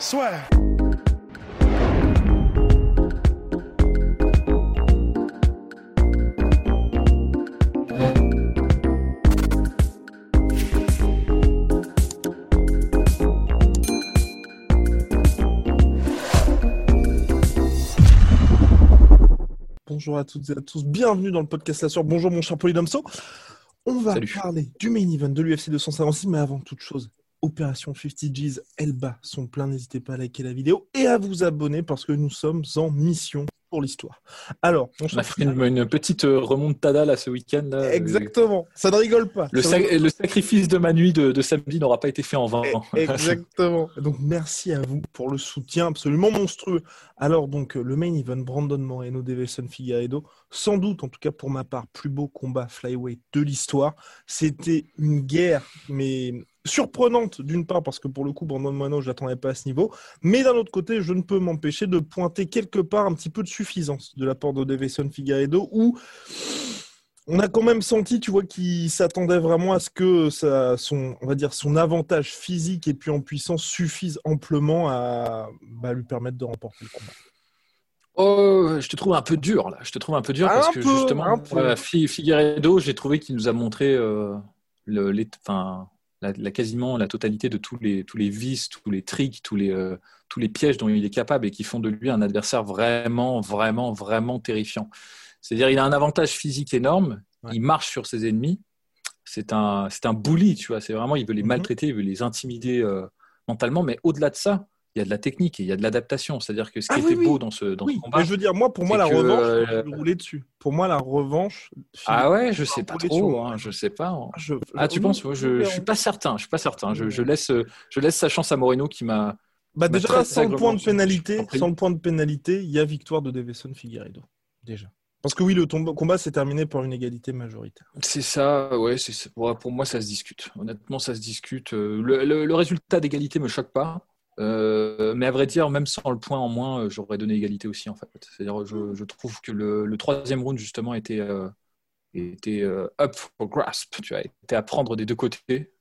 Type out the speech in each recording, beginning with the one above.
Soit. Bonjour à toutes et à tous, bienvenue dans le podcast La Soeur. Bonjour mon cher Polydomso. On va Salut. parler du main event de l'UFC 256, mais avant toute chose, Opération 50 G's, elle bat son plein. N'hésitez pas à liker la vidéo et à vous abonner parce que nous sommes en mission pour l'histoire. Alors, On a fait une, une petite euh, remontada là ce week-end. là. Euh, Exactement, ça ne rigole pas. Le, sacrifice de ma nuit de, de samedi n'aura pas été fait en vain. Exactement. Donc merci à vous pour le soutien absolument monstrueux. Alors donc le main event Brandon Moreno, Develson Figueiredo, sans doute en tout cas pour ma part plus beau combat flyweight de l'histoire. C'était une guerre mais surprenante d'une part parce que pour le coup Brandon Moreno je l'attendais pas à ce niveau, mais d'un autre côté je ne peux m'empêcher de pointer quelque part un petit peu de suffisance de la part de Develson Figueiredo où on a quand même senti, tu vois, qu'il s'attendait vraiment à ce que ça, son, on va dire, son avantage physique et puis en puissance suffise amplement à bah, lui permettre de remporter le combat. Oh, je te trouve un peu dur là. Je te trouve un peu dur parce que peu, justement, peu. voilà, Fi- Figueiredo, j'ai trouvé qu'il nous a montré euh, le, les, enfin, la, la- quasiment la totalité de tous les, tous les vices, tous les tricks, tous les, euh, tous les pièges dont il est capable et qui font de lui un adversaire vraiment, vraiment, vraiment terrifiant. C'est-à-dire, il a un avantage physique énorme. Ouais. Il marche sur ses ennemis. C'est un, c'est un bully, tu vois. C'est vraiment, il veut les Mhm. maltraiter, il veut les intimider euh, mentalement. Mais au-delà de ça, il y a de la technique et il y a de l'adaptation. C'est-à-dire que ce qui Ah oui, était oui. beau dans ce, dans ce combat, mais je veux dire, moi, pour moi, la que, revanche, euh, je vais rouler dessus. Pour moi, la revanche. Ah ouais, je sais pas trop, hein, je sais pas. hein. Je- Ah, tu penses Moi, je, je suis pas certain. Je suis pas certain. Je, je laisse, euh, je laisse sa chance à Moreno qui m'a. Bah, déjà, très sans le point de pénalité, sans le point de pénalité, il y a victoire de Deveson Figueiredo. Déjà. Parce que oui, le combat s'est terminé par une égalité majoritaire. C'est ça, ouais. C'est pour moi, ça se discute. Honnêtement, ça se discute. Euh, Le, le- le résultat d'égalité me choque pas. Euh, mais à vrai dire, même sans le point en moins, euh, j'aurais donné égalité aussi en fait. C'est-à-dire, je, je trouve que le, le troisième round justement était, euh, était euh, up for grasp, tu vois, était à prendre des deux côtés.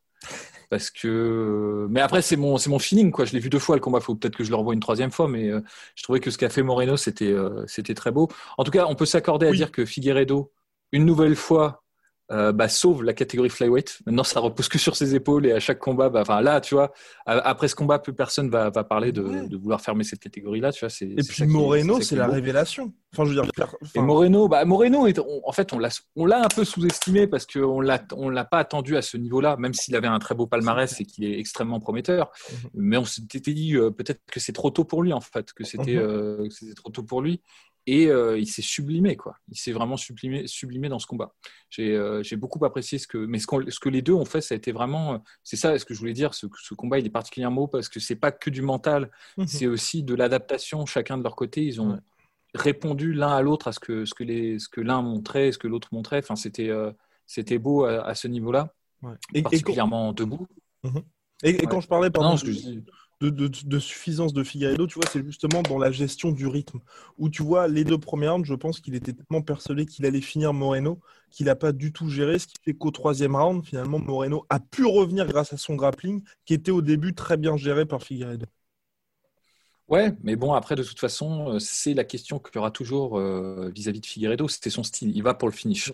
Parce que, mais après c'est mon c'est mon feeling quoi. Je l'ai vu deux fois le combat. Faut peut-être que je le revoie une troisième fois, mais je trouvais que ce qu'a fait Moreno c'était c'était très beau. En tout cas, on peut s'accorder à Oui. dire que Figueiredo une nouvelle fois euh, bah, sauve la catégorie flyweight. Maintenant, ça repose que sur ses épaules et à chaque combat, bah, enfin là, tu vois, après ce combat, plus personne va, va parler de, Ouais. de vouloir fermer cette catégorie-là. Tu vois, c'est. Et c'est puis Moreno, c'est est la beau. révélation. Enfin, je veux dire, Et Moreno, bah, Moreno est, on- en fait, on l'a, on l'a un peu sous-estimé parce qu'on l'a, on l'a pas attendu à ce niveau-là, même s'il avait un très beau palmarès et qu'il est extrêmement prometteur. Mhm. Mais on s'était dit euh, peut-être que c'est trop tôt pour lui, en fait, que c'était, euh, que c'était trop tôt pour lui. Et euh, il s'est sublimé, quoi. Il s'est vraiment sublimé, sublimé dans ce combat. J'ai, euh, j'ai beaucoup apprécié ce que, mais ce, que les deux ont fait, ça a été vraiment, c'est ça, ce que je voulais dire. Ce, ce combat, il est particulièrement beau parce que c'est pas que du mental, Mhm. c'est aussi de l'adaptation, chacun de leur côté. Ils ont Ouais. répondu l'un à l'autre à ce que, ce que, les, ce que l'un montrait, ce que l'autre montrait. Enfin, c'était, euh, c'était beau à, à ce niveau-là, ouais. Et, et quand, particulièrement debout. et- et quand je parlais pardon, Non, je. De, de- de suffisance de Figueiredo, tu vois, c'est justement dans la gestion du rythme. Où tu vois, les deux premières rounds, je pense qu'il était tellement persuadé qu'il allait finir Moreno, qu'il n'a pas du tout géré, ce qui fait qu'au troisième round, finalement, Moreno a pu revenir grâce à son grappling, qui était au début très bien géré par Figueiredo. Ouais, mais bon, après, de toute façon, euh, c'est la question qu'il y aura toujours euh, vis-à-vis de Figueiredo. C'était son style. Il va pour le finish.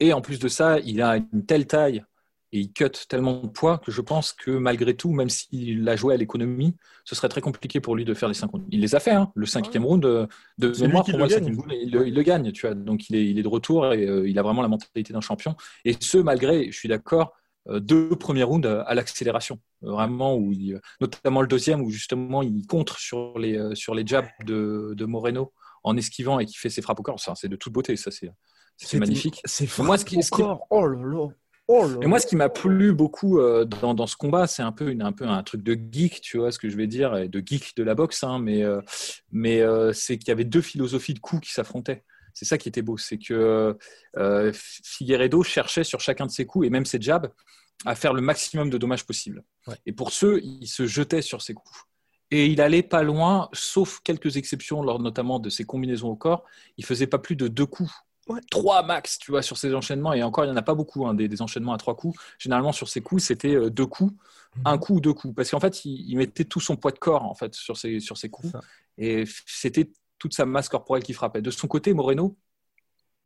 Et en plus de ça, il a une telle taille et il cut tellement de poids que je pense que malgré tout, même s'il a joué à l'économie, ce serait très compliqué pour lui de faire les cinq rounds. Il les a fait, hein. le cinquième round euh, de mémoire pour le moi, le gagne. round, il, le- il le gagne, tu vois. Donc il est, il est de retour et euh, il a vraiment la mentalité d'un champion. Et ce, malgré, je suis d'accord, euh, deux premiers rounds à l'accélération, vraiment, où il- notamment le deuxième où justement il contre sur les, euh, sur les jabs de, de Moreno en esquivant et qui fait ses frappes au corps. Ça, c'est de toute beauté, ça c'est magnifique. C'est Moi, ce qui- ce qui- encore. Oh là là. Oh et moi, ce qui m'a plu beaucoup euh, dans, dans, ce combat, c'est un peu, une, un peu un truc de geek, tu vois ce que je vais dire, de geek de la boxe, hein, mais, euh, mais euh, c'est qu'il y avait deux philosophies de coups qui s'affrontaient. C'est ça qui était beau, c'est que Figueredo cherchait sur chacun de ses coups, et même ses jabs, à faire le maximum de dommages possible. Et pour ceux, il se jetait sur ses coups. Et il allait pas loin, sauf quelques exceptions, lors notamment de ses combinaisons au corps. Il faisait pas plus de deux coups trois max, tu vois, sur ces enchaînements. Et encore, il n'y en a pas beaucoup, hein, des, enchaînements à trois coups. Généralement, sur ces coups, c'était euh, deux coups, mhm. un coup ou deux coups. Parce qu'en fait, il, mettait tout son poids de corps, en fait, sur ces, sur ces coups. Et c'était toute sa masse corporelle qui frappait. De son côté, Moreno,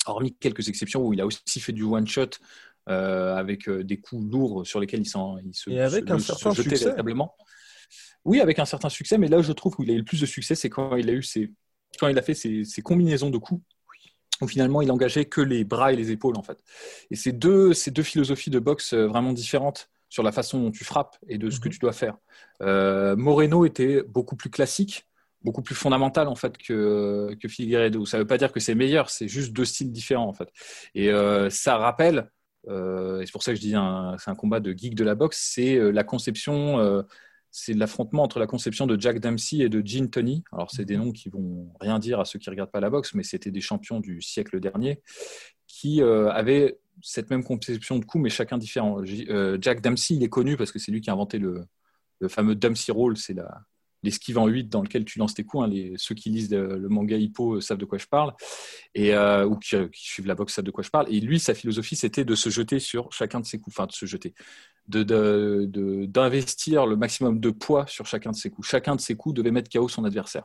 hormis quelques exceptions où il a aussi fait du one-shot euh, avec euh, des coups lourds sur lesquels il, il se, Et avec un certain jetait succès. véritablement. Oui, avec un certain succès, mais là, je trouve où il a eu le plus de succès, c'est quand il a eu ses, quand il a fait ses combinaisons de coups où finalement il engageait que les bras et les épaules en fait. Et c'est deux, ces deux philosophies de boxe euh, vraiment différentes sur la façon dont tu frappes et de ce que mhm. tu dois faire. Euh, Moreno était beaucoup plus classique, beaucoup plus fondamental en fait que, que Figueiredo. Ça ne veut pas dire que c'est meilleur, c'est juste deux styles différents en fait. Et euh, ça rappelle, et c'est pour ça que je dis c'est un combat de geek de la boxe, c'est la conception c'est l'affrontement entre la conception de Jack Dempsey et de Gene Tony. Alors, c'est des mhm. noms qui vont rien dire à ceux qui ne regardent pas la boxe, mais c'était des champions du siècle dernier qui euh, avaient cette même conception de coup, mais chacun différent. Euh, Jack Dempsey, il est connu parce que c'est lui qui a inventé le, le fameux Dempsey Roll, c'est la, l'esquive en 8 dans lequel tu lances tes coups. Hein, les, ceux qui lisent le manga Hippo euh, savent de quoi je parle, et, euh, ou qui, suivent la boxe savent de quoi je parle. Et lui, sa philosophie, c'était de se jeter sur chacun de ses coups, enfin de se jeter, d'investir de, le maximum de poids sur chacun de ses coups. Chacun de ses coups devait mettre KO son adversaire.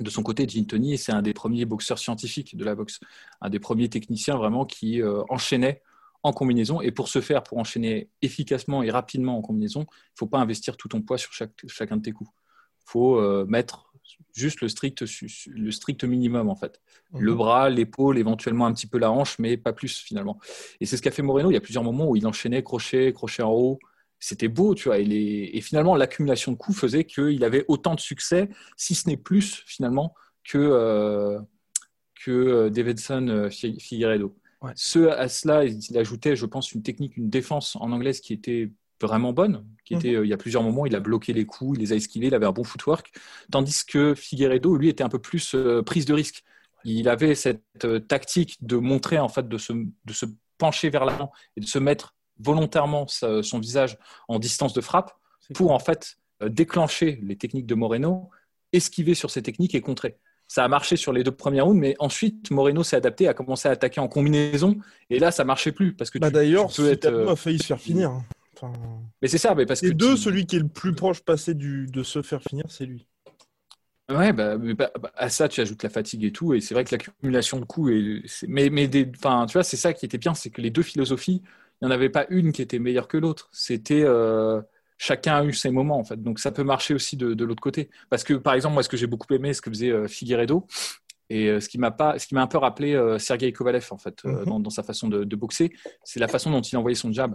De son côté, Gene Tony, c'est un des premiers boxeurs scientifiques de la boxe, un des premiers techniciens vraiment qui euh, enchaînait en combinaison. Et pour ce faire, pour enchaîner efficacement et rapidement en combinaison, il ne faut pas investir tout ton poids sur chaque, chacun de tes coups faut euh, mettre juste le strict, le strict minimum en fait. Le mhm. bras, l'épaule, éventuellement un petit peu la hanche, mais pas plus finalement. Et c'est ce qu'a fait Moreno. Il y a plusieurs moments où il enchaînait crochet, crochet en haut. C'était beau, tu vois. Et, finalement, l'accumulation de coups faisait qu'il avait autant de succès, si ce n'est plus finalement, que, euh, que euh, Davidson Figueredo. Ce, à cela, il ajoutait, je pense, une technique, une défense en anglaise qui était vraiment bonne. Qui était, mhm. euh, il y a plusieurs moments, il a bloqué les coups, il les a esquivés, il avait un bon footwork. Tandis que Figueredo, lui, était un peu plus euh, prise de risque. Il avait cette euh, tactique de montrer, en fait, de se, de se pencher vers l'avant et de se mettre volontairement son visage en distance de frappe pour, en fait, déclencher les techniques de Moreno, esquiver sur ces techniques et contrer. Ça a marché sur les deux premières rounds, mais ensuite Moreno s'est adapté, a commencé à attaquer en combinaison, et là ça marchait plus parce que bah d'ailleurs, être... a failli se faire finir. Mais c'est ça, mais parce que. Les deux, celui qui est le plus proche passé du, de se faire finir, c'est lui. Ouais, bah, bah, à ça, tu ajoutes la fatigue et tout, et c'est vrai que l'accumulation de coups, et mais, mais des, tu vois, c'est ça qui était bien, c'est que les deux philosophies, il n'y en avait pas une qui était meilleure que l'autre. C'était euh, chacun a eu ses moments en fait, donc ça peut marcher aussi de, de l'autre côté. Parce que par exemple, moi, ce que j'ai beaucoup aimé, ce que faisait euh, Figueredo, et euh, ce qui m'a pas, ce qui m'a un peu rappelé euh, Sergei Kovalev en fait, mm-hmm. dans, dans, sa façon de, de boxer, c'est la façon dont il envoyait son jab.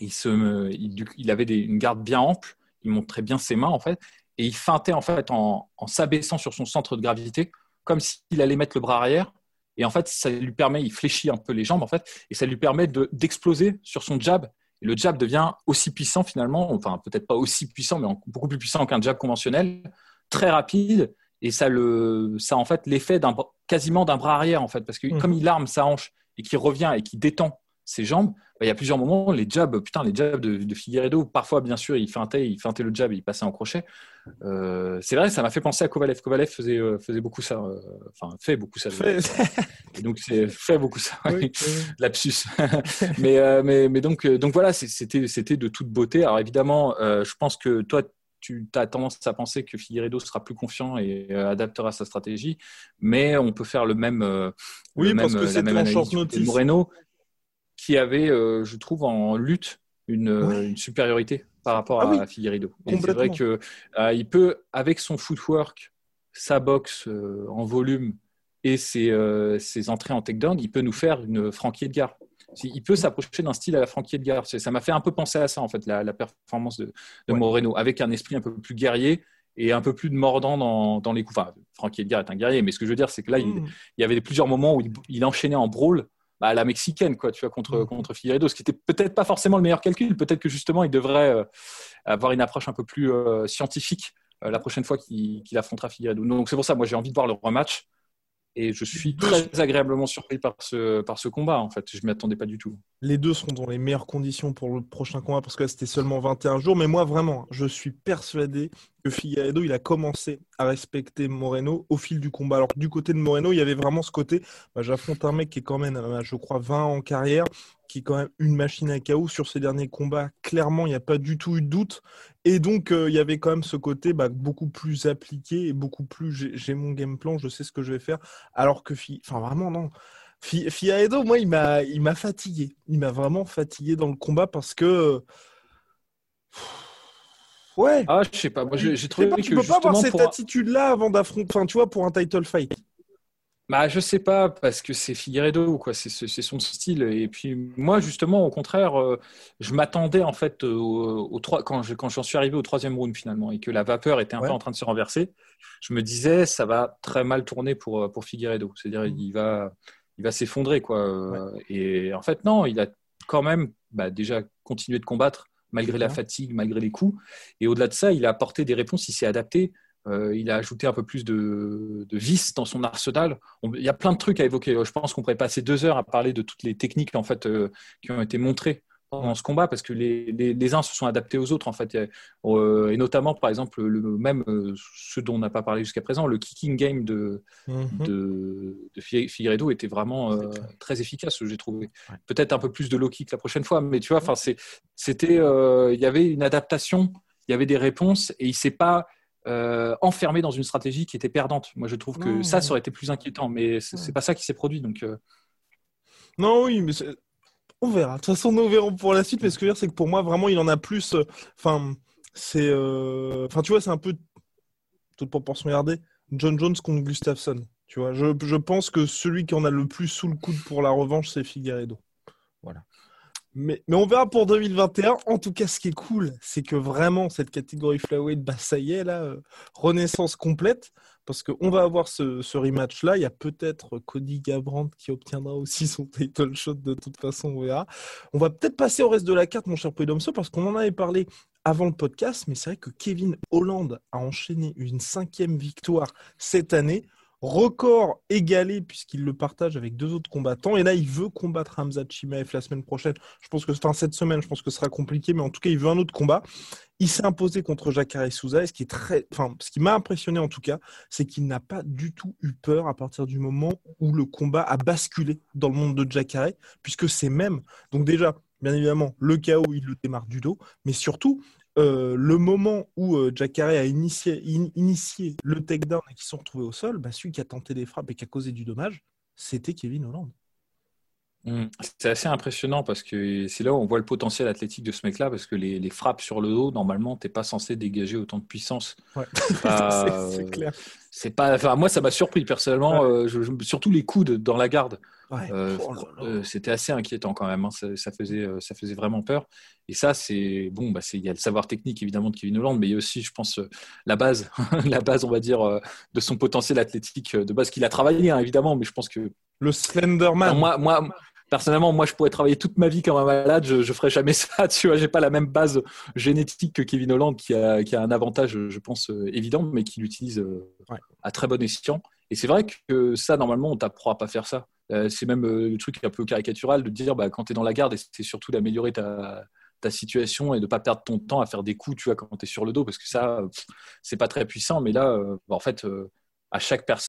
Il, se, il, avait une garde bien ample, il montrait bien ses mains en fait, et il feintait en fait en, s'abaissant sur son centre de gravité, comme s'il allait mettre le bras arrière. Et en fait, ça lui permet, il fléchit un peu les jambes en fait, et ça lui permet d'exploser sur son jab. Et le jab devient aussi puissant finalement, enfin peut-être pas aussi puissant, mais beaucoup plus puissant qu'un jab conventionnel, très rapide, et ça le, ça en fait l'effet d'un quasiment d'un bras arrière en fait, parce que mmh. comme il arme sa hanche et qu'il revient et qu'il détend ses jambes, il y a plusieurs moments, les jabs, putain, les jabs de, de Figueredo, parfois, bien sûr, il feintait, il feintait le jab et il passait en crochet. Euh, c'est vrai, ça m'a fait penser à Kovalev. Kovalev faisait, euh, faisait beaucoup ça, euh, enfin, fait beaucoup ça. donc, c'est fait beaucoup ça, oui, lapsus. mais, mais, mais donc, donc voilà, c'était, c'était de toute beauté. Alors évidemment, je pense que toi, tu as tendance à penser que Figueredo sera plus confiant et adaptera sa stratégie, mais on peut faire le même, oui, parce que c'est un short Moreno, qui avait, euh, je trouve, en lutte une, supériorité par rapport ah à Figueredo. c'est vrai que euh, il peut, avec son footwork, sa boxe euh, en volume et ses, ses, entrées en takedown, il peut nous faire une Frankie Edgar. Il peut s'approcher d'un style à la Frankie Edgar. Ça m'a fait un peu penser à ça, en fait, la, performance de, Moreno, avec un esprit un peu plus guerrier et un peu plus de mordant dans, dans les coups. Enfin, Frankie Edgar est un guerrier, mais ce que je veux dire, c'est que là, il, mm. il, y avait plusieurs moments où il, il enchaînait en brawl bah, la mexicaine, quoi, tu vois, contre, Mhm. contre Figueiredo, ce qui était peut-être pas forcément le meilleur calcul. Peut-être que justement, il devrait euh, avoir une approche un peu plus euh, scientifique euh, la prochaine fois qu'il affrontera Figueiredo. Donc c'est pour ça, moi, j'ai envie de voir le rematch. Et je suis très agréablement surpris par ce, par ce combat, en fait. Je m'y attendais pas du tout. Les deux seront dans les meilleures conditions pour le prochain combat parce que là, c'était seulement 21 jours. Mais moi, vraiment, je suis persuadé que Figueiredo, il a commencé à respecter Moreno au fil du combat. Alors, du côté de Moreno, il y avait vraiment ce côté bah, j'affronte un mec qui est quand même, euh, je crois, 20 en carrière, qui est quand même une machine à chaos sur ses derniers combats. Clairement, il n'y a pas du tout eu de doute. Et donc, euh, il y avait quand même ce côté bah, beaucoup plus appliqué et beaucoup plus j'ai- mon game plan, je sais ce que je vais faire. Alors que, Fi- enfin, vraiment, non. Fi- Figueiredo, moi, il m'a, il m'a fatigué. Il m'a vraiment fatigué dans le combat parce que. Ouais. Ah, je sais pas. Moi, j'ai trouvé pas, que tu peux pas avoir cette attitude-là avant d'affronter. Enfin, tu vois, pour un title fight. Bah, je sais pas, parce que c'est Figueiredo, quoi. C'est c'est son style. Et puis, moi, justement, au contraire, euh, je m'attendais, en fait, au, au trois- quand je- quand j'en suis arrivé au troisième round, finalement, et que la vapeur était un Ouais. peu en train de se renverser, je me disais, ça va très mal tourner pour, euh, pour Figueiredo. C'est-à-dire, Mhm. il va, il va s'effondrer, quoi. Euh, Et en fait, non, il a quand même bah, déjà continué de combattre, malgré la fatigue, malgré les coups. Et au-delà de ça, il a apporté des réponses, il s'est adapté. Euh, il a ajouté un peu plus de, de vis dans son arsenal. On- il y a plein de trucs à évoquer. Je pense qu'on pourrait passer deux heures à parler de toutes les techniques en fait euh, qui ont été montrées pendant ce combat parce que les, les, les uns se sont adaptés aux autres en fait et, euh, et notamment par exemple le même ce dont on n'a pas parlé jusqu'à présent le kicking game de, Mhm. de, de Fi- Figueiredo était vraiment euh, très efficace j'ai trouvé Ouais. peut-être un peu plus de low kick la prochaine fois mais tu vois enfin euh, il y avait une adaptation il y avait des réponses et il s'est pas euh, enfermé dans une stratégie qui était perdante. Moi, je trouve que Non. ça, ça aurait été plus inquiétant, mais c'est Ouais. pas ça qui s'est produit. Donc, euh, Non, oui, mais on verra. De toute façon, nous verrons pour la suite. Mais ce que je veux dire, c'est que pour moi, vraiment, il en a plus. euh, Enfin, c'est. euh, Enfin, tu vois, c'est un peu. Toute proportion gardée. John Jones contre Gustafsson. Tu vois, je, je pense que celui qui en a le plus sous le coude pour la revanche, c'est Figueiredo. Mais, on verra pour 2021. En tout cas, ce qui est cool, c'est que vraiment, cette catégorie flyweight, bah, ça y est, là, euh, renaissance complète. Parce qu'on va avoir ce, rematch-là. Il y a peut-être Cody Gabrandt qui obtiendra aussi son title shot de toute façon, on verra. On va peut-être passer au reste de la carte, mon cher Podomso, parce qu'on en avait parlé avant le podcast, mais c'est vrai que Kevin Holland a enchaîné une cinquième victoire cette année. Record égalé puisqu'il le partage avec deux autres combattants. Et là, il veut combattre Hamza Chimaev la semaine prochaine. Je pense que, enfin, cette semaine, je pense que ce sera compliqué, mais en tout cas, il veut un autre combat. Il s'est imposé contre Jacare Souza. Et ce qui est très, enfin, ce qui m'a impressionné en tout cas, c'est qu'il n'a pas du tout eu peur à partir du moment où le combat a basculé dans le monde de Jacare, puisque c'est même, donc déjà, bien évidemment, le chaos, il le démarre du dos, mais surtout, euh, le moment où euh, Jacare a initié, in- initié le takedown et qu'ils sont retrouvés au sol, bah, celui qui a tenté des frappes et qui a causé du dommage, c'était Kevin Holland. Mm, c'est assez impressionnant parce que c'est là où on voit le potentiel athlétique de ce mec-là parce que les, les frappes sur le dos, normalement, t'es pas censé dégager autant de puissance. Ouais. C'est euh, clair. C'est pas, enfin, moi, ça m'a surpris personnellement, euh, je- je- surtout les coudes dans la garde. Ouais. Euh, Oh euh, c'était assez inquiétant quand même. hein. Ça, ça faisait, euh, ça faisait vraiment peur. Et ça, c'est bon. Bah, il y a le savoir technique évidemment de Kevin Holland, mais il y a aussi, je pense, euh, la base, la base, on va dire, euh, de son potentiel athlétique euh, de base qu'il a travaillé hein, évidemment. Mais je pense que Le Slenderman. moi, moi, personnellement, moi, je pourrais travailler toute ma vie comme un malade. Je, je ferais jamais ça. Tu vois, j'ai pas la même base génétique que Kevin Holland, qui a, qui a un avantage, je pense, euh, évident, mais qui l'utilise euh, Ouais. à très bon escient. Et c'est vrai que ça, normalement, on t'apprend à pas faire ça. Euh, c'est même le truc un peu caricatural de dire, bah, quand tu es dans la garde, c'est surtout d'améliorer ta, ta situation et de pas perdre ton temps à faire des coups, tu vois, quand tu es sur le dos, parce que ça, c'est pas très puissant. Mais là, bah, en fait, à chaque personne.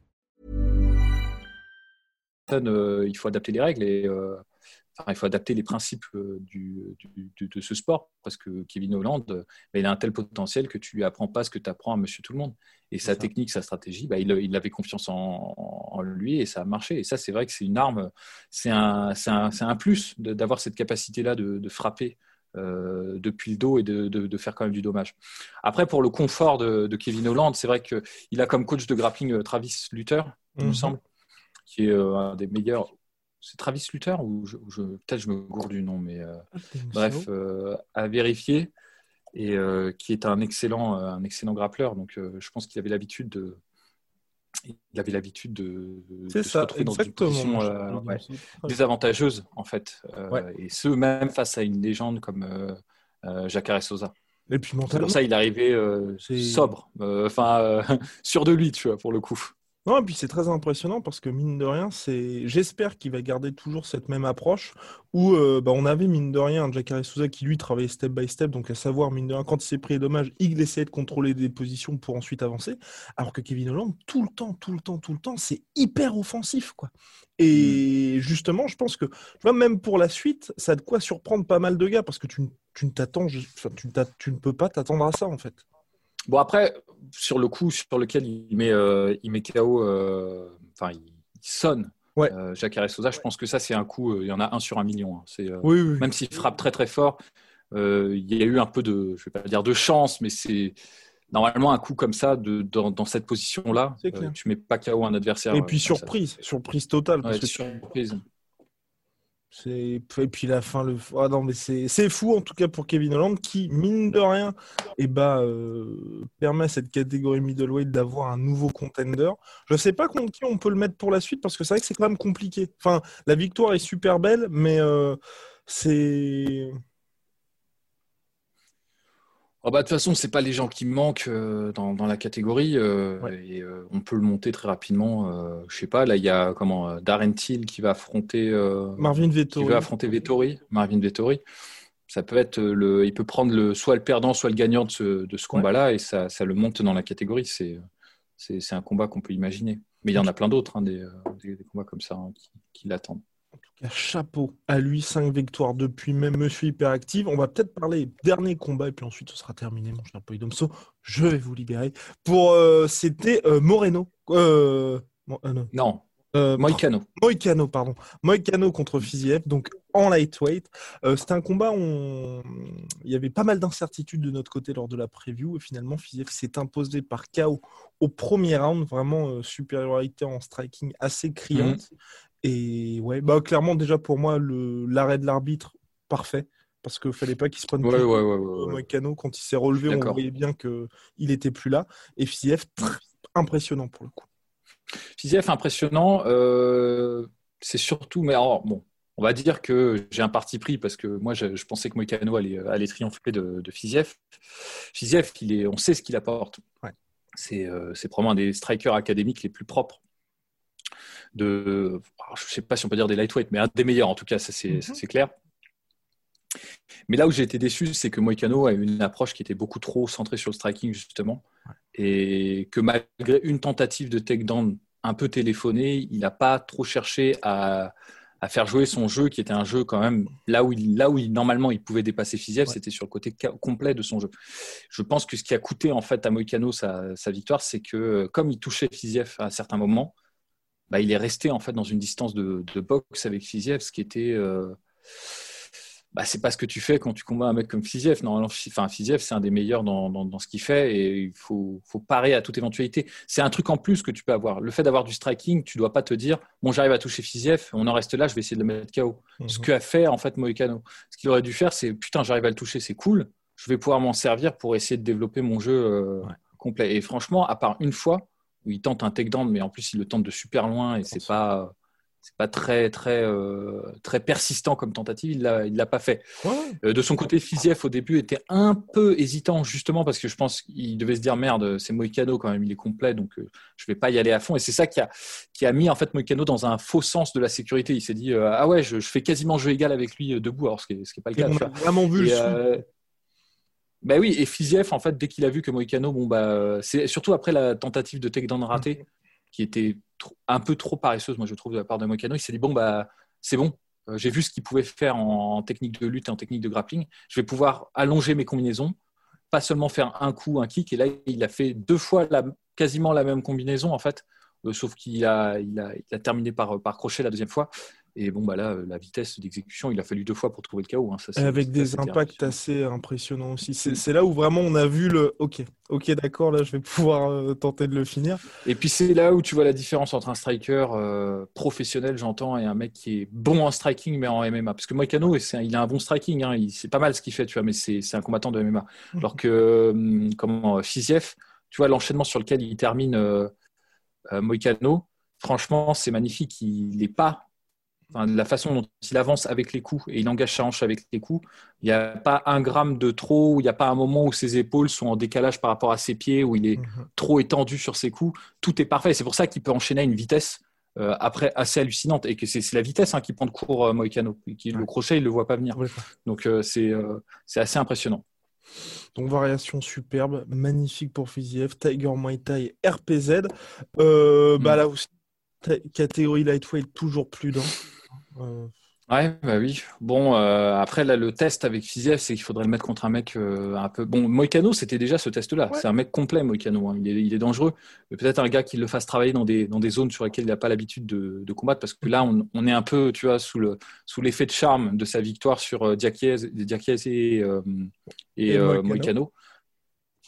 Euh, il faut adapter les règles et euh, enfin, il faut adapter les principes euh, du, du- du- de ce sport parce que Kevin Holland, bah, il a un tel potentiel que tu lui apprends pas ce que tu apprends à Monsieur Tout le Monde. Et sa ça. technique, sa stratégie, bah, il, il avait confiance en, en, lui et ça a marché. Et ça, c'est vrai que c'est une arme, c'est un, un, un, plus d'avoir cette capacité-là de, de, frapper euh, depuis le dos et de, de, faire quand même du dommage. Après, pour le confort de, Kevin Holland, c'est vrai qu'il a comme coach de grappling Travis Luther, il me mhm. semble, qui est euh, un des meilleurs. C'est Travis Luther ou je, peut-être je me gourde du nom, mais ah, bref, à vérifier et qui est un excellent, un excellent grappleur. Donc, je pense qu'il avait l'habitude de, il avait l'habitude de, se retrouver dans une position euh, désavantageuse en fait, euh, et ce même face à une légende comme euh, Jacare Sosa. Et puis C'est pour ça il arrivait sobre, enfin sûr de lui, tu vois, pour le coup. Non, et puis c'est très impressionnant parce que mine de rien, c'est. J'espère qu'il va garder toujours cette même approche où euh, bah, on avait mine de rien Jacare Souza qui lui travaillait step by step, donc à savoir mine de rien quand il s'est pris les dommages, il essayait de contrôler des positions pour ensuite avancer, alors que Kevin Holland tout le temps, tout le temps, tout le temps, c'est hyper offensif quoi. Et mm. justement, je pense que tu même pour la suite, ça a de quoi surprendre pas mal de gars parce que tu, tu ne t'attends, tu, tu ne peux pas t'attendre à ça en fait. Bon, après, sur le coup sur lequel il met, euh, il met KO, euh, enfin, il, sonne ouais. Euh, Jacques Sosa, je pense que ça, c'est un coup, il y en a un sur un million. Hein. C'est, Même s'il frappe très très fort, il y a eu un peu de, je vais pas dire de chance, mais c'est normalement un coup comme ça, de, dans, cette position-là, tu mets pas KO un adversaire. Et puis surprise, surprise totale. Parce que surprise. Et puis la fin, le. Ah non, mais c'est fou en tout cas pour Kevin Holland qui, mine de rien, et eh bah, euh, permet à cette catégorie middleweight d'avoir un nouveau contender. Je sais pas contre qui on peut le mettre pour la suite parce que c'est vrai que c'est quand même compliqué. Enfin, la victoire est super belle, mais euh, c'est. Oh bah, de toute façon, c'est pas les gens qui manquent euh, dans, la catégorie. Euh, et euh, on peut le monter très rapidement. je sais pas, là, il y a comment Darren Till qui va affronter Marvin Vettori. Qui va affronter Vettori, Marvin Vettori. Ça peut être le, il peut prendre le, soit le perdant, soit le gagnant de ce, combat-là, et ça, le monte dans la catégorie. C'est, c'est, un combat qu'on peut imaginer. Mais il y en a plein d'autres, hein, des, combats comme ça hein, qui l'attendent chapeau à lui, 5 victoires depuis même Monsieur Hyperactive. On va peut-être parler dernier combat et puis ensuite ce sera terminé, mon cher Polydomso. Je vais vous libérer. Pour euh, c'était euh, Moreno. Euh, non. Moicano. Moicano, pardon. Moicano contre Fiziev, donc en lightweight. c'était un combat où il y avait pas mal d'incertitudes de notre côté lors de la preview et finalement Fiziev s'est imposé par KO au premier round, vraiment supériorité en striking assez criante. Mhm. Et ouais, bah clairement déjà pour moi l'arrêt de l'arbitre parfait parce qu'il fallait pas qu'il se prenne ouais, ouais, ouais, quand il s'est relevé, on voyait bien que il était plus là. Et Fiziev impressionnant pour le coup. Fiziev impressionnant, euh, c'est surtout, mais alors bon, on va dire que j'ai un parti pris parce que moi je, pensais que Moïcano allait, allait triompher de, de Fiziev. Fiziev, il est, on sait ce qu'il apporte. C'est euh, probablement un des strikers académiques les plus propres de, je ne sais pas si on peut dire des lightweight, mais un des meilleurs en tout cas, ça c'est mhm. clair. Mais là où j'ai été déçu, c'est que Moicano a une approche qui était beaucoup trop centrée sur le striking, justement. Et que malgré une tentative de takedown un peu téléphonée, il n'a pas trop cherché à, faire jouer son jeu, qui était un jeu quand même là où, il, là où il, normalement il pouvait dépasser Fiziev, c'était sur le côté complet de son jeu. Je pense que ce qui a coûté en fait à Moicano sa, sa victoire, c'est que comme il touchait Fiziev à certains moments, bah, il est resté en fait dans une distance de, boxe avec Fiziev, ce qui était. Euh, bah, c'est pas ce que tu fais quand tu combats un mec comme Fiziev. Normalement, enfin, Fiziev, c'est un des meilleurs dans, ce qu'il fait et il faut, parer à toute éventualité. C'est un truc en plus que tu peux avoir. Le fait d'avoir du striking, tu dois pas te dire bon, j'arrive à toucher Fiziev, on en reste là, je vais essayer de le mettre KO. Ce Ce qu'a fait en fait Moïcano. Ce qu'il aurait dû faire, c'est putain, j'arrive à le toucher, c'est cool. Je vais pouvoir m'en servir pour essayer de développer mon jeu euh, complet. Et franchement, à part une fois, où il tente un takedown, mais en plus il le tente de super loin et c'est pas c'est pas très très euh, très persistant comme tentative. Il l'a il l'a pas fait. Euh, de son côté, Fiziev au début était un peu hésitant justement parce que je pense qu'il devait se dire merde, c'est Moïcano quand même, il est complet donc euh, je vais pas y aller à fond. Et c'est ça qui a qui a mis en fait Moïcano dans un faux sens de la sécurité. Il s'est dit ah ouais, je, fais quasiment jeu égal avec lui debout, alors ce qui n'est pas le cas. On a vraiment vu le bah oui, et Fiziev, en fait, dès qu'il a vu que Moïcano, bon, bah, c'est surtout après la tentative de takedown raté, mm. qui était un peu trop paresseuse, moi, je trouve, de la part de Moïcano, il s'est dit, bon, bah, c'est bon, euh, j'ai vu ce qu'il pouvait faire en, technique de lutte et en technique de grappling, je vais pouvoir allonger mes combinaisons, pas seulement faire un coup, un kick, et là, il a fait deux fois la, quasiment la même combinaison, en fait, sauf qu'il a, il a, il a terminé par, par crochet la deuxième fois. Et bon, bah là, la vitesse d'exécution, il a fallu deux fois pour trouver le chaos. Hein. Ça, avec des impacts assez impressionnants aussi. C'est là où vraiment on a vu le OK, OK, d'accord, là, je vais pouvoir tenter de le finir. Et puis c'est là où tu vois la différence entre un striker professionnel, j'entends, et un mec qui est bon en striking, mais en MMA. Parce que Moïcano, il a un bon striking, hein. c'est pas mal ce qu'il fait, tu vois, mais c'est un combattant de MMA. Alors que, hum, comment, Fiziev, tu vois, l'enchaînement sur lequel il termine euh, Moïcano, franchement, c'est magnifique. Il n'est pas la façon dont il avance avec les coups et il engage sa hanche avec les coups, il n'y a pas un gramme de trop, il n'y a pas un moment où ses épaules sont en décalage par rapport à ses pieds, où il est mhm. trop étendu sur ses coups. Tout est parfait. C'est pour ça qu'il peut enchaîner à une vitesse euh, après assez hallucinante et que c'est la vitesse hein, qui prend de cours euh, Moïcano. Le crochet, il ne le voit pas venir. Donc euh, c'est assez impressionnant. Donc variation superbe, magnifique pour Fiziev, Tiger Muay Thai, RPZ. Bah mm. là aussi, catégorie lightweight toujours plus dense. Euh, ouais, bah oui. Bon, euh, après, là, le test avec Fiziev, c'est qu'il faudrait le mettre contre un mec euh, un peu. Bon, Moïcano, c'était déjà ce test-là. C'est un mec complet, Moïcano. Hein. Il, est, dangereux. Peut-être un gars qui le fasse travailler dans des, dans des zones sur lesquelles il n'a pas l'habitude de, combattre, parce que là, on, est un peu, tu vois, sous le sous l'effet de charme de sa victoire sur Diakiez, et, et, Moïcano.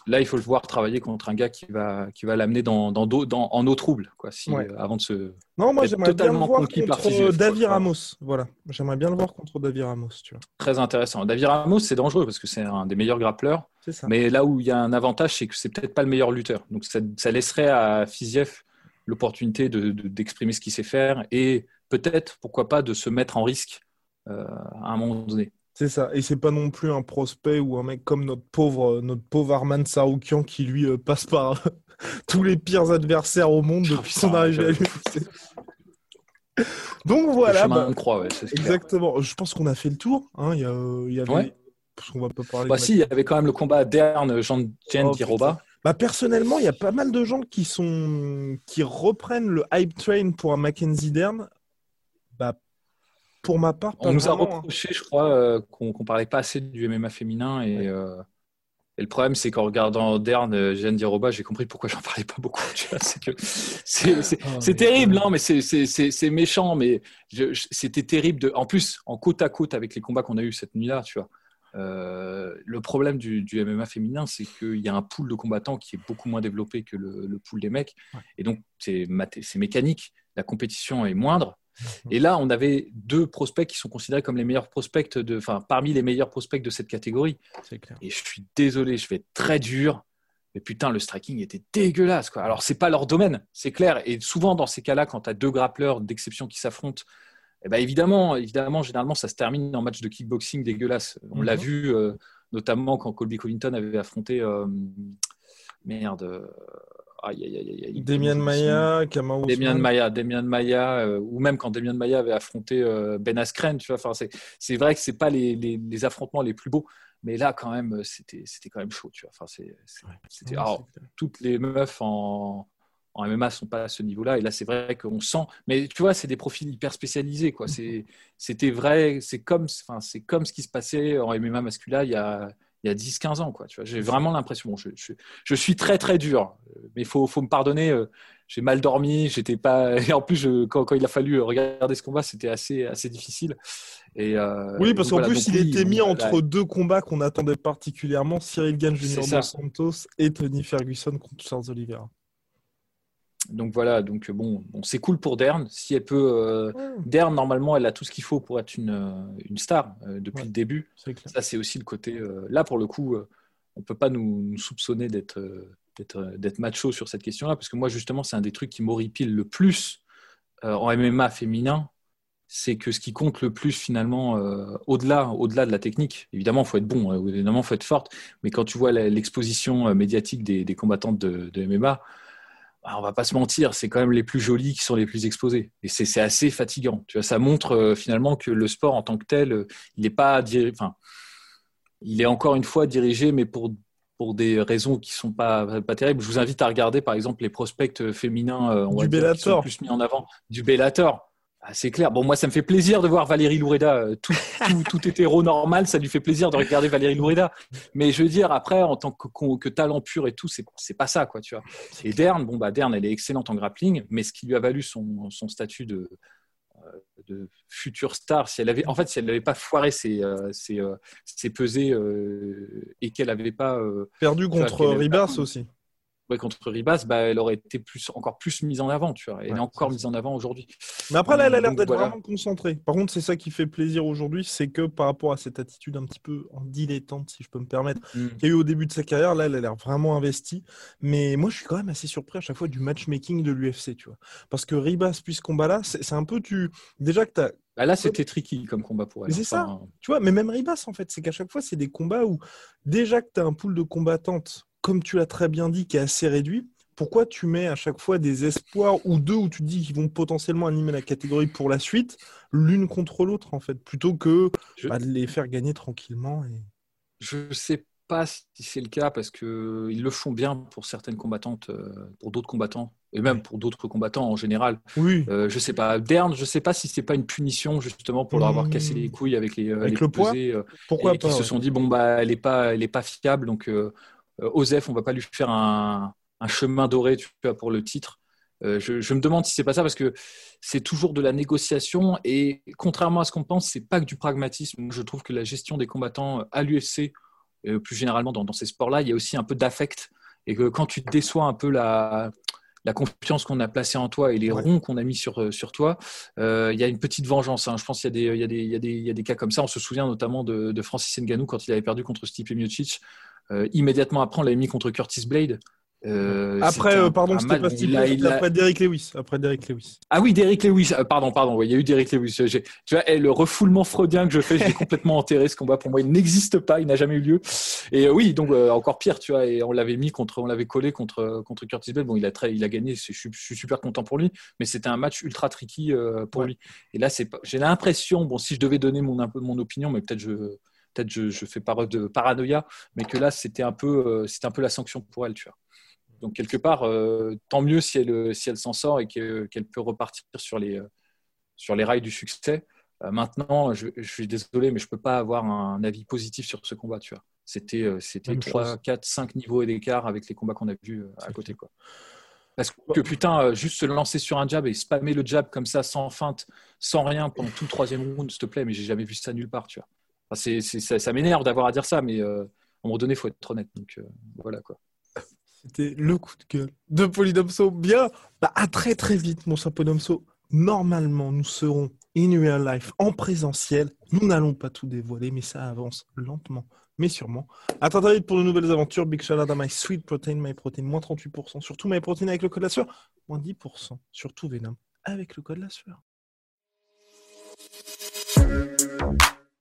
Là, il faut le voir travailler contre un gars qui va, qui va l'amener dans, dans, dans, en eau trouble, quoi, si, euh, avant de se. Non, moi j'aimerais bien le voir contre David Ramos. Voilà, j'aimerais bien le voir contre David Ramos. Tu vois. Très intéressant. David Ramos, c'est dangereux parce que c'est un des meilleurs grappleurs. Mais là où il y a un avantage, c'est que c'est peut-être pas le meilleur lutteur. Donc ça, ça laisserait à Fiziev l'opportunité d'exprimer de, ce qu'il sait faire et peut-être, pourquoi pas, de se mettre en risque euh, à un moment donné. C'est ça. Et c'est pas non plus un prospect ou un mec comme notre pauvre, notre pauvre Arman Saroukian qui lui euh, passe par tous les pires adversaires au monde depuis son arrivée à l'UFC. Donc voilà. Bah, exactement. Je pense qu'on a fait le tour. Hein. Il y, a, il y avait... Parce qu'on va pas parler. Bah si, il y avait quand même le combat Dern, Jean Jen oh, Bah personnellement, il y a pas mal de gens qui sont qui reprennent le hype train pour un Mackenzie Dern. Pour ma part, on nous a hein. reproché, je crois, euh, qu'on ne parlait pas assez du MMA féminin euh, et, le problème, c'est qu'en regardant Dern, euh, Jeanne Diroba, j'ai compris pourquoi j'en parlais pas beaucoup. C'est oh, terrible, non, mais c'est méchant, mais c'était terrible. De, en plus, en côte à côte avec les combats qu'on a eu cette nuit-là, tu vois. le problème du, MMA féminin, c'est qu'il y a un pool de combattants qui est beaucoup moins développé que le, pool des mecs. Et donc, c'est mécanique. La compétition est moindre. Et là, on avait deux prospects qui sont considérés comme les meilleurs prospects, de, enfin, parmi les meilleurs prospects de cette catégorie. Et je suis désolé, je vais être très dur. Mais putain, le striking était dégueulasse. Quoi. Alors, c'est pas leur domaine, c'est clair. Et souvent, dans ces cas-là, quand tu as deux grappleurs d'exception qui s'affrontent, eh ben évidemment, évidemment, généralement, ça se termine en match de kickboxing dégueulasse. On l'a mhm. vu euh, notamment quand Colby Covington avait affronté. Euh, merde. Demian Maya, Kamau Demian Maya, Demian Maya, euh, ou même quand Demian Maya avait affronté euh, Ben Askren, tu vois. Enfin, c'est vrai que c'est pas les, les, affrontements les plus beaux, mais là quand même, c'était quand même chaud, tu vois. Enfin, c'était toutes les meufs en, en MMA sont pas à ce niveau-là, et là c'est vrai qu'on sent, mais tu vois, c'est des profils hyper spécialisés, quoi. C'était vrai, c'est comme, enfin, c'est comme ce qui se passait en MMA masculin il y a il y a 10-15 ans. Quoi, tu vois. J'ai vraiment l'impression, je, je, suis très très dur, mais il faut, faut, me pardonner, euh, j'ai mal dormi, j'étais pas... Et en plus, quand, quand, il a fallu regarder ce combat, c'était assez, assez difficile. Et, euh, oui, parce qu'en plus, il était mis entre deux combats qu'on attendait particulièrement, Cyril Gann Junior dos Santos et Tony Ferguson contre Charles Oliveira donc voilà, donc bon, bon c'est cool pour Dern. Si elle peut, euh, Dern normalement, elle a tout ce qu'il faut pour être une, euh, une star euh, depuis le début. Ça, c'est aussi le côté. là, pour le coup, on peut pas nous, soupçonner d'être d'être macho sur cette question-là, parce que moi, justement, c'est un des trucs qui m'horripile le plus en MMA féminin, c'est que ce qui compte le plus finalement, au-delà, au-delà de la technique, évidemment, il faut être bon, hein, évidemment, il faut être forte, mais quand tu vois l'exposition médiatique des, des combattantes de, de MMA, on va pas se mentir, c'est quand même les plus jolis qui sont les plus exposés. Et c'est assez fatigant. Tu vois, ça montre euh, finalement que le sport en tant que tel, euh, il n'est pas, enfin, il est encore une fois dirigé, mais pour pour des raisons qui sont pas pas terribles. Je vous invite à regarder par exemple les prospects féminins, euh, on du Bellator, plus mis en avant, du Bellator. Ah, c'est clair. Bon, moi, ça me fait plaisir de voir Valérie Loureda. Euh, tout, tout, tout, hétéro normal, ça lui fait plaisir de regarder Valérie Loureda. Mais je veux dire, après, en tant que, que talent pur et tout, c'est, pas ça, quoi, tu vois. Et Dern, bon, bah, Dern, elle est excellente en grappling, mais ce qui lui a valu son, son statut de, euh, de future star, si elle avait, en fait, si elle n'avait pas foiré ses, euh, ses, ses pesées et qu'elle n'avait pas. Perdu contre Ribas aussi contre Ribas, bah, elle aurait été plus, encore plus mise en avant, tu vois. Elle est encore mise en avant aujourd'hui. Mais après, là, elle a l'air d'être vraiment concentrée. Par contre, c'est ça qui fait plaisir aujourd'hui, c'est que par rapport à cette attitude un petit peu en dilettante, si je peux me permettre, mm. qu'il y a eu au début de sa carrière, là, elle a l'air vraiment investie. Mais moi, je suis quand même assez surpris à chaque fois du matchmaking de l'UFC, tu vois. Parce que Ribas, puis ce combat-là, c'est un peu tu. Déjà que tu as bah, là, c'était tricky comme combat pour elle. C'est ça. Tu vois, mais même Ribas, en fait, c'est qu'à chaque fois, c'est des combats où déjà que tu as un pool de combattantes comme tu l'as très bien dit, qui est assez réduit, pourquoi tu mets à chaque fois des espoirs ou deux où tu te dis qu'ils vont potentiellement animer la catégorie pour la suite, l'une contre l'autre en fait, plutôt que bah, de les faire gagner tranquillement et... Je sais pas si c'est le cas parce qu'ils le font bien pour certaines combattantes, euh, pour d'autres combattants et même pour d'autres combattants en général. Oui. Euh, je sais pas, Dern, je sais pas si c'est pas une punition justement pour leur avoir cassé les couilles avec les, avec le poids. Pourquoi et pas, Ils se sont dit bon bah elle est pas, elle est pas fiable donc euh, Osef, on va pas lui faire un, chemin doré tu vois, pour le titre. Euh, je, me demande si c'est pas ça parce que c'est toujours de la négociation et contrairement à ce qu'on pense, c'est pas que du pragmatisme. Je trouve que la gestion des combattants à l'UFC, euh, plus généralement dans, ces sports-là, il y a aussi un peu d'affect et que quand tu déçois un peu la, confiance qu'on a placée en toi et les ronds qu'on a mis sur, sur toi, il y a une petite vengeance. Hein. Je pense qu'il y, y, y, a des cas comme ça. On se souvient notamment de, Francis Ngannou quand il avait perdu contre Stipe Miocic. Euh, immédiatement après, on l'a mis contre Curtis Blade. Euh, après, euh, pardon, c'était pas Steve après Derrick Lewis. Après Derrick Lewis. Ah oui, Derrick Lewis. pardon, pardon. il y a eu Derrick Lewis. Tu vois, eh, le refoulement freudien que je fais, j'ai complètement enterré ce combat. Pour moi, il n'existe pas. Il n'a jamais eu lieu. Et oui, donc encore pire, tu vois. Et on l'avait mis contre, on l'avait collé contre contre Curtis Blade. Bon, il a très, il a gagné. Je suis, super content pour lui. Mais c'était un match ultra tricky pour lui. Et là, c'est, j'ai l'impression, bon, si je devais donner mon un peu mon opinion, mais peut-être je peut-être je, je, fais part de paranoïa, mais que là, c'était un, peu, euh, c'était un peu la sanction pour elle. Tu vois. Donc, quelque part, euh, tant mieux si elle, si elle s'en sort et qu'elle peut repartir sur les, sur les rails du succès. Euh, maintenant, je, suis désolé, mais je ne peux pas avoir un avis positif sur ce combat. Tu vois. C'était, c'était 3, 4, 5 niveaux d'écart avec les combats qu'on a vus à côté. Quoi. Parce que putain, juste se lancer sur un jab et spammer le jab comme ça, sans feinte, sans rien pendant tout le troisième round, s'il te plaît, mais j'ai jamais vu ça nulle part, tu vois ça, m'énerve d'avoir à dire ça, mais euh, à un moment donné, il faut être honnête. Euh. C'était le coup de gueule de Polydomso. Bien, bah, à très très vite, mon cher Polydomso. Normalement, nous serons in real life, en présentiel. Nous n'allons pas tout dévoiler, mais ça avance lentement, mais sûrement. À très vite pour de nouvelles aventures. Big shout My Sweet Protein, My Protein, moins 38%. Surtout My Protein avec le code la sueur, moins 10%. Surtout Venom avec le code la sueur.